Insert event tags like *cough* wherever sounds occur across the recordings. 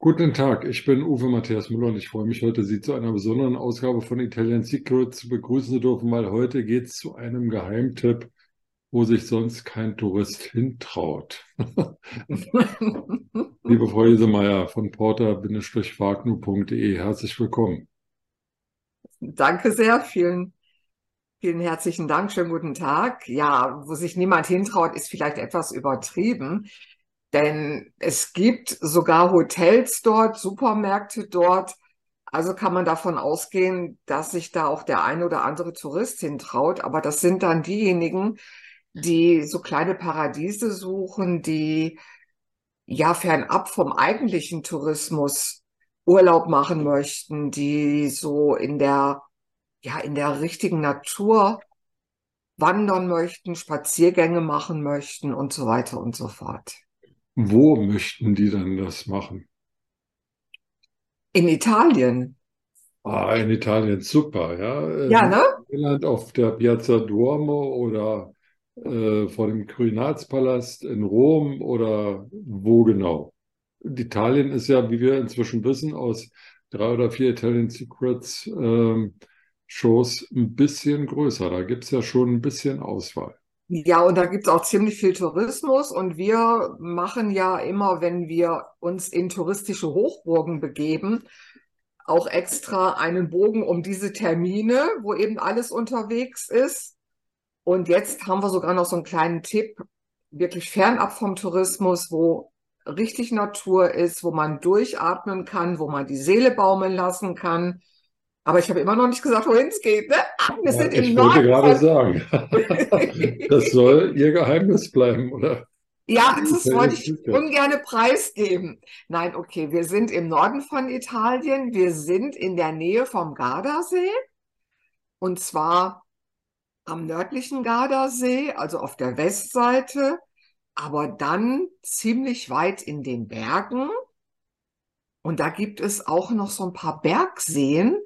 Guten Tag, ich bin Uwe Matthias Müller und ich freue mich heute, Sie zu einer besonderen Ausgabe von Italian Secret zu begrüßen zu dürfen, weil heute geht es zu einem Geheimtipp, wo sich sonst kein Tourist hintraut. *laughs* Liebe Frau Jesemeyer von porter-wagnu.de, herzlich willkommen. Danke sehr, vielen, vielen herzlichen Dank, schönen guten Tag. Ja, wo sich niemand hintraut, ist vielleicht etwas übertrieben. Denn es gibt sogar Hotels dort, Supermärkte dort. Also kann man davon ausgehen, dass sich da auch der ein oder andere Tourist hintraut. Aber das sind dann diejenigen, die so kleine Paradiese suchen, die ja fernab vom eigentlichen Tourismus Urlaub machen möchten, die so in der, ja, in der richtigen Natur wandern möchten, Spaziergänge machen möchten und so weiter und so fort. Wo möchten die dann das machen? In Italien. Ah, in Italien, super, ja. Ja, ne? Irland auf der Piazza Duomo oder äh, vor dem Quirinalspalast in Rom oder wo genau? Italien ist ja, wie wir inzwischen wissen, aus drei oder vier Italian Secrets äh, Shows ein bisschen größer. Da gibt es ja schon ein bisschen Auswahl. Ja, und da gibt es auch ziemlich viel Tourismus und wir machen ja immer, wenn wir uns in touristische Hochburgen begeben, auch extra einen Bogen um diese Termine, wo eben alles unterwegs ist. Und jetzt haben wir sogar noch so einen kleinen Tipp, wirklich fernab vom Tourismus, wo richtig Natur ist, wo man durchatmen kann, wo man die Seele baumeln lassen kann. Aber ich habe immer noch nicht gesagt, wohin es geht. Ne? Wir sind ja, im ich Norden. wollte gerade sagen, *laughs* das soll Ihr Geheimnis bleiben, oder? Ja, das wollte ich ungern preisgeben. Nein, okay, wir sind im Norden von Italien. Wir sind in der Nähe vom Gardasee. Und zwar am nördlichen Gardasee, also auf der Westseite, aber dann ziemlich weit in den Bergen. Und da gibt es auch noch so ein paar Bergseen.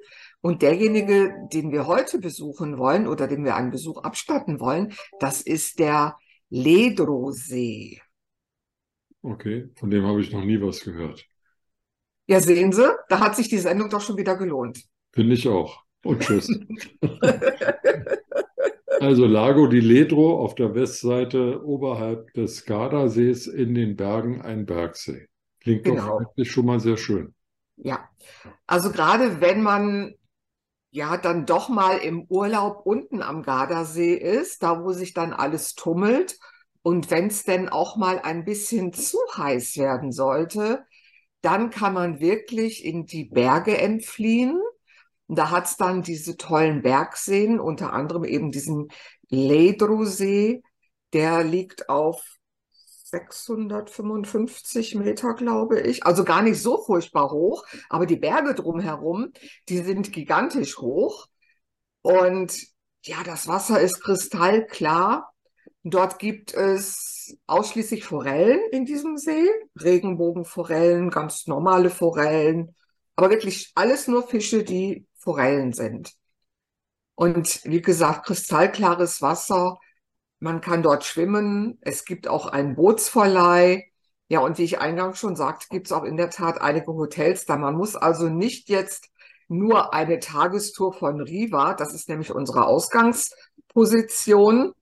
Und derjenige, den wir heute besuchen wollen oder dem wir einen Besuch abstatten wollen, das ist der Ledrosee. Okay, von dem habe ich noch nie was gehört. Ja, sehen Sie, da hat sich die Sendung doch schon wieder gelohnt. Finde ich auch. Und tschüss. *laughs* also Lago di Ledro auf der Westseite oberhalb des Gardasees in den Bergen ein Bergsee. Klingt genau. doch eigentlich schon mal sehr schön. Ja, also gerade wenn man ja dann doch mal im Urlaub unten am Gardasee ist, da wo sich dann alles tummelt. Und wenn es denn auch mal ein bisschen zu heiß werden sollte, dann kann man wirklich in die Berge entfliehen. Und da hat es dann diese tollen Bergseen, unter anderem eben diesen Ledru-See, der liegt auf 655 Meter, glaube ich. Also gar nicht so furchtbar hoch, aber die Berge drumherum, die sind gigantisch hoch. Und ja, das Wasser ist kristallklar. Dort gibt es ausschließlich Forellen in diesem See, Regenbogenforellen, ganz normale Forellen, aber wirklich alles nur Fische, die Forellen sind. Und wie gesagt, kristallklares Wasser, man kann dort schwimmen. Es gibt auch einen Bootsverleih. Ja, und wie ich eingangs schon sagte, gibt es auch in der Tat einige Hotels da. Man muss also nicht jetzt nur eine Tagestour von Riva, das ist nämlich unsere Ausgangsposition,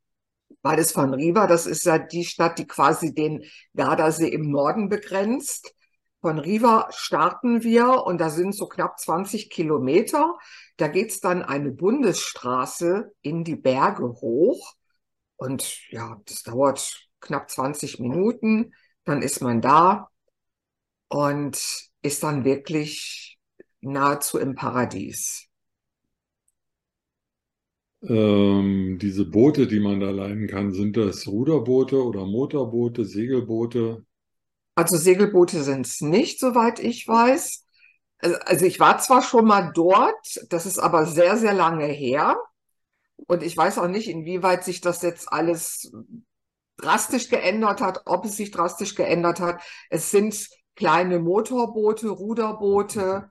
weil es von Riva, das ist ja die Stadt, die quasi den Gardasee im Norden begrenzt. Von Riva starten wir und da sind so knapp 20 Kilometer. Da geht es dann eine Bundesstraße in die Berge hoch. Und ja, das dauert knapp 20 Minuten. Dann ist man da und ist dann wirklich nahezu im Paradies. Ähm, diese Boote, die man da leihen kann, sind das Ruderboote oder Motorboote, Segelboote? Also Segelboote sind es nicht, soweit ich weiß. Also ich war zwar schon mal dort, das ist aber sehr, sehr lange her. Und ich weiß auch nicht, inwieweit sich das jetzt alles drastisch geändert hat, ob es sich drastisch geändert hat. Es sind kleine Motorboote, Ruderboote,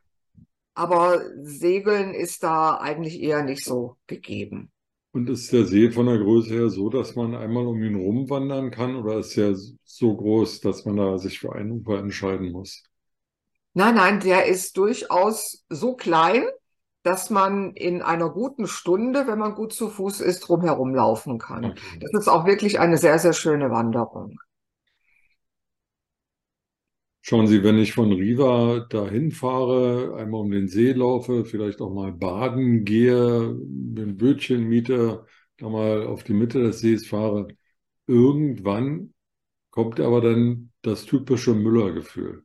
aber Segeln ist da eigentlich eher nicht so gegeben. Und ist der See von der Größe her so, dass man einmal um ihn rumwandern kann oder ist er so groß, dass man da sich für ein Ufer entscheiden muss? Nein, nein, der ist durchaus so klein, dass man in einer guten Stunde, wenn man gut zu Fuß ist, drumherum laufen kann. Okay. Das ist auch wirklich eine sehr, sehr schöne Wanderung. Schauen Sie, wenn ich von Riva dahin fahre, einmal um den See laufe, vielleicht auch mal baden gehe, ein Bötchen miete, da mal auf die Mitte des Sees fahre, irgendwann kommt aber dann das typische Müller-Gefühl.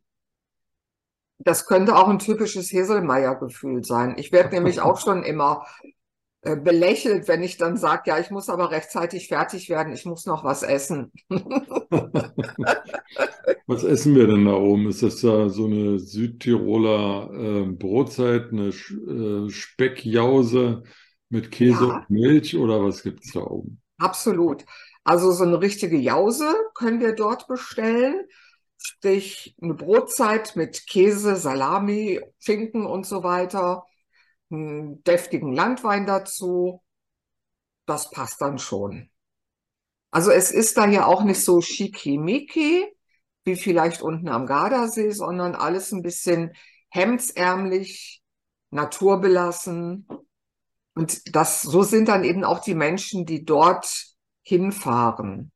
Das könnte auch ein typisches Heselmeier-Gefühl sein. Ich werde *laughs* nämlich auch schon immer äh, belächelt, wenn ich dann sage, ja, ich muss aber rechtzeitig fertig werden, ich muss noch was essen. *laughs* Was essen wir denn da oben? Ist das da so eine Südtiroler äh, Brotzeit, eine Sch äh, Speckjause mit Käse Ja, und Milch oder was gibt's da oben? absolut. Also so eine richtige Jause können wir dort bestellen. Sprich, eine Brotzeit mit Käse, Salami, Schinken und so weiter, einen deftigen Landwein dazu. Das passt dann schon. Also es ist da ja auch nicht so schickimicki wie vielleicht unten am Gardasee, sondern alles ein bisschen hemdsärmlich, naturbelassen. Und das, so sind dann eben auch die Menschen, die dort hinfahren.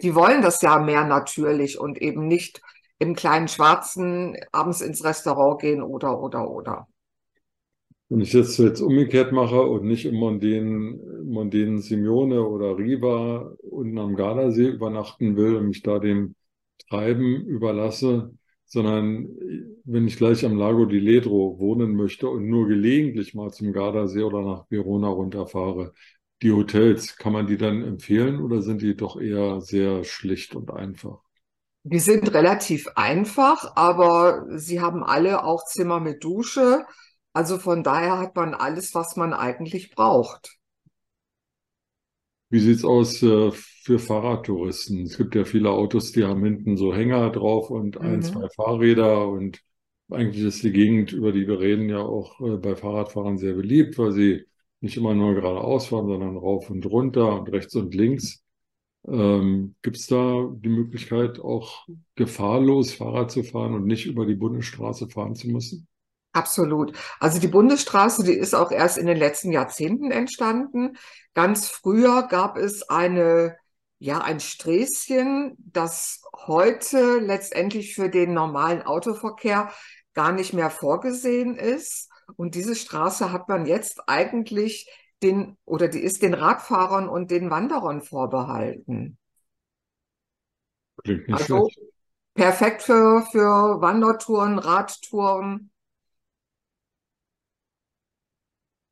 Die wollen das ja mehr natürlich und eben nicht im kleinen Schwarzen abends ins Restaurant gehen oder, oder, oder. Wenn ich das jetzt umgekehrt mache und nicht im mondänen, mondänen Simeone oder Riva unten am Gardasee übernachten will und mich da dem Treiben überlasse, sondern wenn ich gleich am Lago di Ledro wohnen möchte und nur gelegentlich mal zum Gardasee oder nach Verona runterfahre, die Hotels, kann man die dann empfehlen oder sind die doch eher sehr schlicht und einfach? Die sind relativ einfach, aber sie haben alle auch Zimmer mit Dusche. Also von daher hat man alles, was man eigentlich braucht. Wie sieht's aus äh, für Fahrradtouristen? Es gibt ja viele Autos, die haben hinten so Hänger drauf und ein, Mhm. zwei Fahrräder und eigentlich ist die Gegend, über die wir reden, ja auch äh, bei Fahrradfahrern sehr beliebt, weil sie nicht immer nur geradeaus fahren, sondern rauf und runter und rechts und links. Ähm, gibt's da die Möglichkeit, auch gefahrlos Fahrrad zu fahren und nicht über die Bundesstraße fahren zu müssen? Absolut. Also die Bundesstraße, die ist auch erst in den letzten Jahrzehnten entstanden. Ganz früher gab es eine, ja, ein Sträßchen, das heute letztendlich für den normalen Autoverkehr gar nicht mehr vorgesehen ist. Und diese Straße hat man jetzt eigentlich den, oder die ist den Radfahrern und den Wanderern vorbehalten. Klingt nicht Also schlecht. perfekt für, für Wandertouren, Radtouren.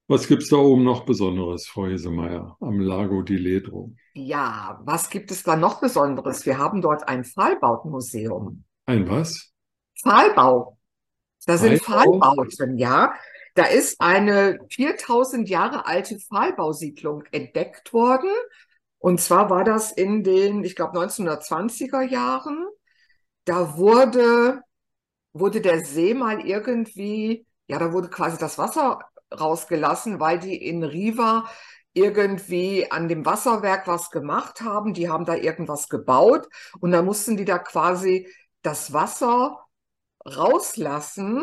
Was gibt's da oben noch Besonderes, Frau Hesemeyer, am Lago di Ledro? Ja, was gibt es da noch Besonderes? Wir haben dort ein Pfahlbautenmuseum. Ein was? Pfahlbau. Da sind Pfahlbau? Pfahlbauten, ja. Da ist eine 4000 Jahre alte Pfahlbausiedlung entdeckt worden. Und zwar war das in den, ich glaube, 1920er Jahren. Da wurde, wurde der See mal irgendwie, ja, da wurde quasi das Wasser rausgelassen, weil die in Riva irgendwie an dem Wasserwerk was gemacht haben. Die haben da irgendwas gebaut und dann mussten die da quasi das Wasser rauslassen.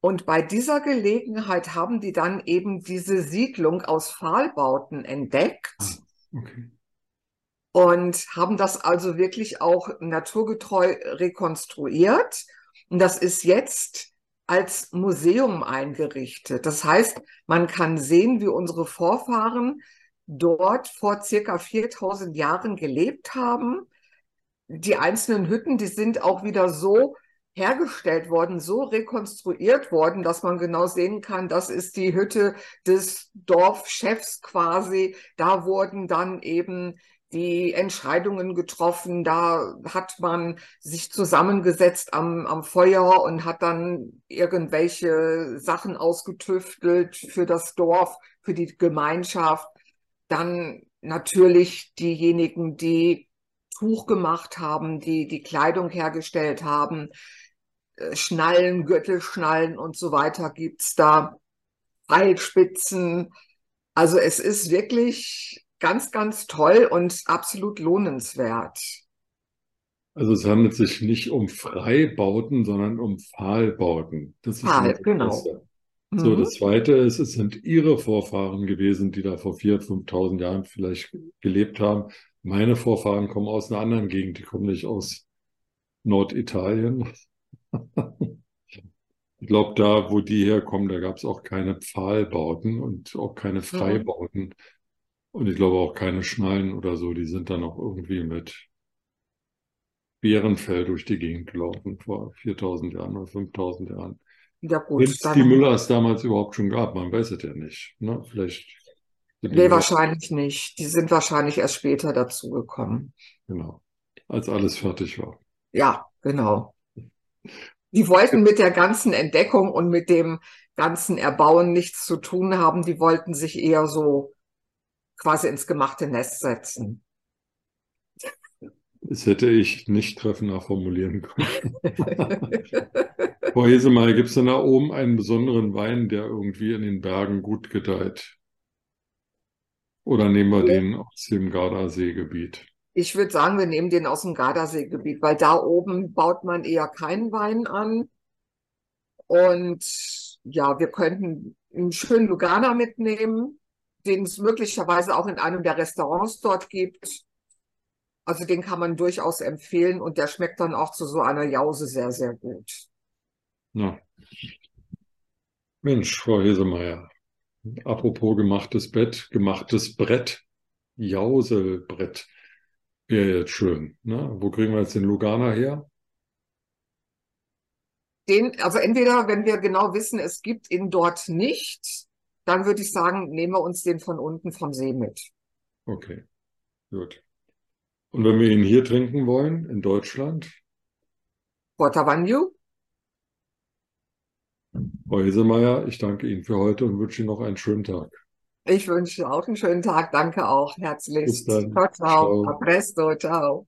Und bei dieser Gelegenheit haben die dann eben diese Siedlung aus Pfahlbauten entdeckt Ah, okay. und haben das also wirklich auch naturgetreu rekonstruiert. Und das ist jetzt als Museum eingerichtet. Das heißt, man kann sehen, wie unsere Vorfahren dort vor circa 4000 Jahren gelebt haben. Die einzelnen Hütten, die sind auch wieder so hergestellt worden, so rekonstruiert worden, dass man genau sehen kann, das ist die Hütte des Dorfchefs quasi. Da wurden dann eben die Entscheidungen getroffen. Da hat man sich zusammengesetzt am, am Feuer und hat dann irgendwelche Sachen ausgetüftelt für das Dorf, für die Gemeinschaft. Dann natürlich diejenigen, die Tuch gemacht haben, die die Kleidung hergestellt haben. Äh, Schnallen, Gürtelschnallen und so weiter gibt's da. Pfeilspitzen. Also es ist wirklich ganz, ganz toll und absolut lohnenswert. Also es handelt sich nicht um Freibauten, sondern um Pfahlbauten. Das ist Pfahl, genau. Erste. So, Mhm. das Zweite ist, es sind Ihre Vorfahren gewesen, die da vor 4.000, 5.000 Jahren vielleicht gelebt haben. Meine Vorfahren kommen aus einer anderen Gegend, die kommen nicht aus Norditalien. Ich glaube, da, wo die herkommen, da gab es auch keine Pfahlbauten und auch keine Freibauten. Und ich glaube auch keine Schnallen oder so. Die sind dann auch irgendwie mit Bärenfell durch die Gegend gelaufen vor 4.000 Jahren oder 5.000 Jahren. Ja Wenn gut, es die dann, Müllers damals überhaupt schon gab, man weiß es ja nicht. Ne? Vielleicht nee, Müller, wahrscheinlich nicht. Die sind wahrscheinlich erst später dazugekommen. genau, als alles fertig war. Ja, genau. Die wollten mit der ganzen Entdeckung und mit dem ganzen Erbauen nichts zu tun haben. Die wollten sich eher so quasi ins gemachte Nest setzen. Das hätte ich nicht treffender formulieren können. *laughs* Frau Hesemeyer, gibt es denn da oben einen besonderen Wein, der irgendwie in den Bergen gut gedeiht? Oder nehmen wir den aus dem Gardaseegebiet? Ich würde sagen, wir nehmen den aus dem Gardasee-Gebiet, weil da oben baut man eher keinen Wein an. Und ja, wir könnten einen schönen Lugana mitnehmen, den es möglicherweise auch in einem der Restaurants dort gibt. Also den kann man durchaus empfehlen und der schmeckt dann auch zu so einer Jause sehr, sehr gut. Na. Mensch, Frau Hesemeyer, apropos gemachtes Bett, gemachtes Brett, Jauselbrett wäre jetzt schön. Ne? Wo kriegen wir jetzt den Lugana her? Den, also entweder, wenn wir genau wissen, es gibt ihn dort nicht, dann würde ich sagen, nehmen wir uns den von unten vom See mit. Okay, gut. Und wenn wir ihn hier trinken wollen, in Deutschland, Portavanyu, Frau Hesemeyer, ich danke Ihnen für heute und wünsche Ihnen noch einen schönen Tag. Ich wünsche auch einen schönen Tag. Danke auch dann. Ciao, ciao. Ciao. A presto, ciao.